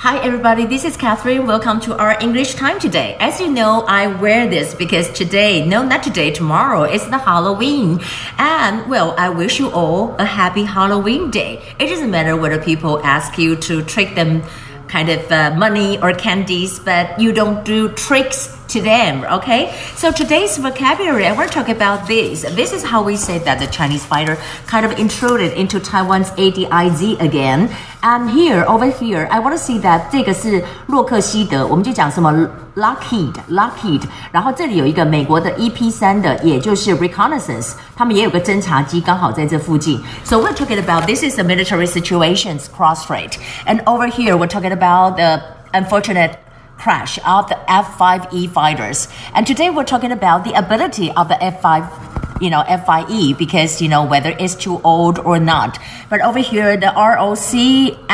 Hi everybody, this is Catherine. Welcome to our English time today. As you know, I wear this because today, no, not today, tomorrow is the Halloween. And well, I wish you all a happy Halloween day. It doesn't matter whether people ask you to trick them kind of uh, money or candies, but you don't do tricks to them, okay? So today's vocabulary, and we're talking about this. This is how we say that the Chinese fighter kind of intruded into Taiwan's ADIZ again. And here, over here, I want to see that 这个是洛克希德，我们就讲什么 Lockheed Lockheed，然后这里有一个美国的 EP 三的，也就是 reconnaissance，他们也有个侦察机，刚好在这附近。So we're talking about this is the military situations cross strait, and over here we're talking about the unfortunate crash of the F-5E fighters. And today we're talking about the ability of the F-5 you know, FIE because, you know, whether it's too old or not. But over here, the ROCAF,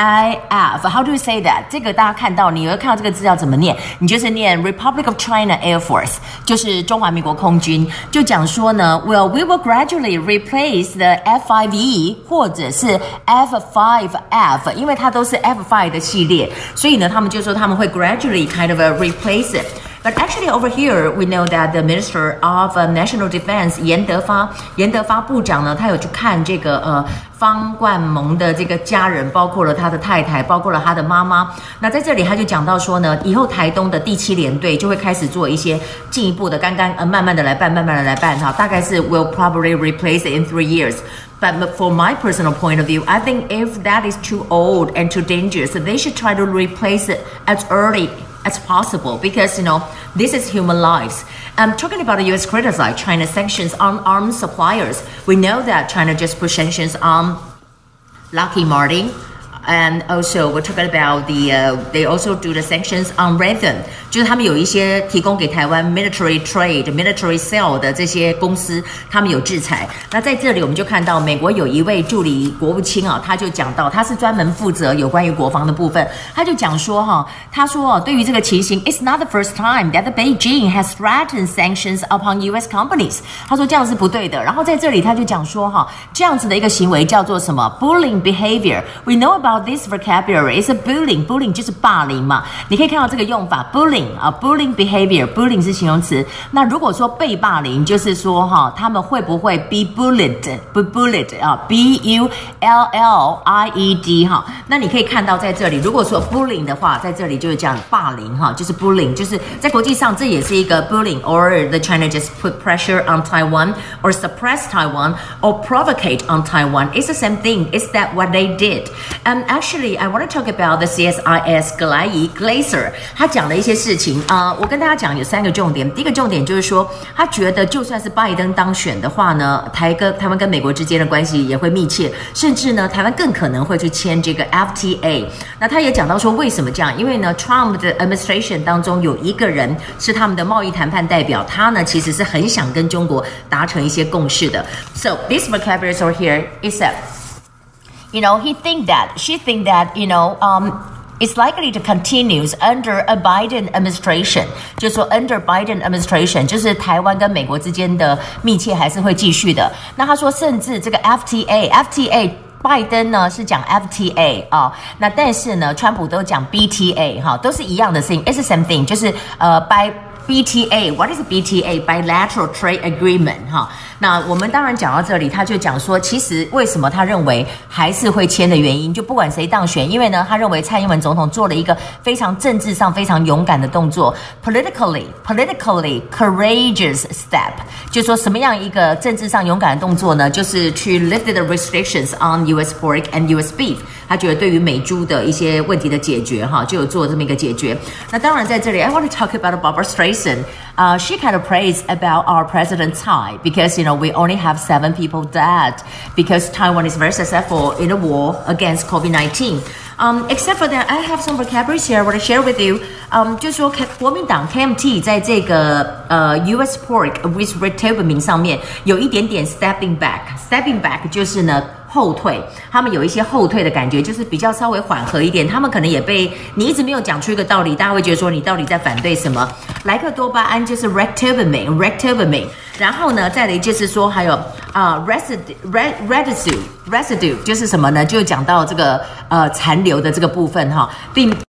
how do you say that? 这个大家看到，你会看到这个资料怎么念？你就是念 Republic of China Air Force，就是中华民国空军。就讲说呢，Well, we will gradually replace the F5E 或者是 F5F，因为它都是 F5 的系列，所以呢，他们就说他们会 gradually kind of uh, replace it。but actually, over here, we know that the Minister of National Defense 严德发，严德发部长呢，他有去看这个呃方冠蒙的这个家人，包括了他的太太，包括了他的妈妈。那在这里，他就讲到说呢，以后台东的第七联队就会开始做一些进一步的，刚刚呃慢慢的来办，慢慢的来办哈，大概是 will probably replace it in three years. But for my personal point of view, I think if that is too old and too dangerous, they should try to replace it as early as possible because you know this is human lives. I'm talking about the U.S. criticize China's sanctions on arms suppliers. We know that China just put sanctions on Lockheed Martin and also we're talking about the uh, they also do the sanctions on Raytheon，就是他们有一些提供给台湾 military trade、military sale 的这些公司，他们有制裁。那在这里我们就看到美国有一位助理国务卿啊，他就讲到，他是专门负责有关于国防的部分，他就讲说哈、啊，他说、啊、对于这个情形，It's not the first time that Beijing has threatened sanctions upon U.S. companies。他说这样是不对的。然后在这里他就讲说哈、啊，这样子的一个行为叫做什么 bullying behavior。We know about this vocabulary is a bullying. Bullying 就是霸凌嘛。你可以看到这个用法，bullying 啊，bullying behavior。bullying 是形容词。那如果说被霸凌，就是说哈，他们会不会 be bullied？be bullied 啊，b u l l i e d 哈。那你可以看到在这里，如果说 bullying 的话，在这里就是讲霸凌哈，就是 bullying，就是在国际上这也是一个 bullying。Or the China just put pressure on Taiwan or suppress Taiwan or provocate on Taiwan. It's the same thing. Is that what they did? And actually, I want to talk about the CSIS 格莱伊 Glaser，他讲了一些事情啊、我跟大家讲有三个重点。第一个重点就是说，他觉得就算是拜登当选的话呢，台跟台湾跟美国之间的关系也会密切，甚至呢，台湾更可能会去签这个 FTA。那他也讲到说，为什么这样？因为呢，Trump 的 administration 当中有一个人是他们的贸易谈判代表，他呢其实是很想跟中国达成一些共识的。So this vocabulary over here. Except. you know, he think that she think that you know, um, it's likely to continue under a Biden administration，就是说 under Biden administration，就是台湾跟美国之间的密切还是会继续的。那他说，甚至这个 FTA，FTA。拜登呢是讲 FTA 啊，那但是呢，川普都讲 BTA 哈，都是一样的事情，it's the same thing，就是呃，by BTA，what is BTA？Bilateral Trade Agreement 哈。那我们当然讲到这里，他就讲说，其实为什么他认为还是会签的原因，就不管谁当选，因为呢，他认为蔡英文总统做了一个非常政治上非常勇敢的动作，politically politically courageous step，就说什么样一个政治上勇敢的动作呢？就是去 lift the restrictions on U.S. pork and U.S. beef。 i want to talk about Barbra Streisand. Uh, she kind of prays about our president Tsai because you know we only have seven people dead because Taiwan is very successful in a war against COVID nineteen. Um, except for that, I have some vocabulary here. I want to share with you. Um, 就说国民党 KMT 在这个呃 U.S. pork with red table 名上面有一点点 stepping back，stepping back 就是呢。后退，他们有一些后退的感觉，就是比较稍微缓和一点。他们可能也被你一直没有讲出一个道理，大家会觉得说你到底在反对什么？莱克多巴胺就是 r e c t i v a m i n e r e c t i v a m i n e。然后呢，再来就是说还有啊 residue，residue，residue 就是什么呢？就讲到这个呃残留的这个部分哈，并。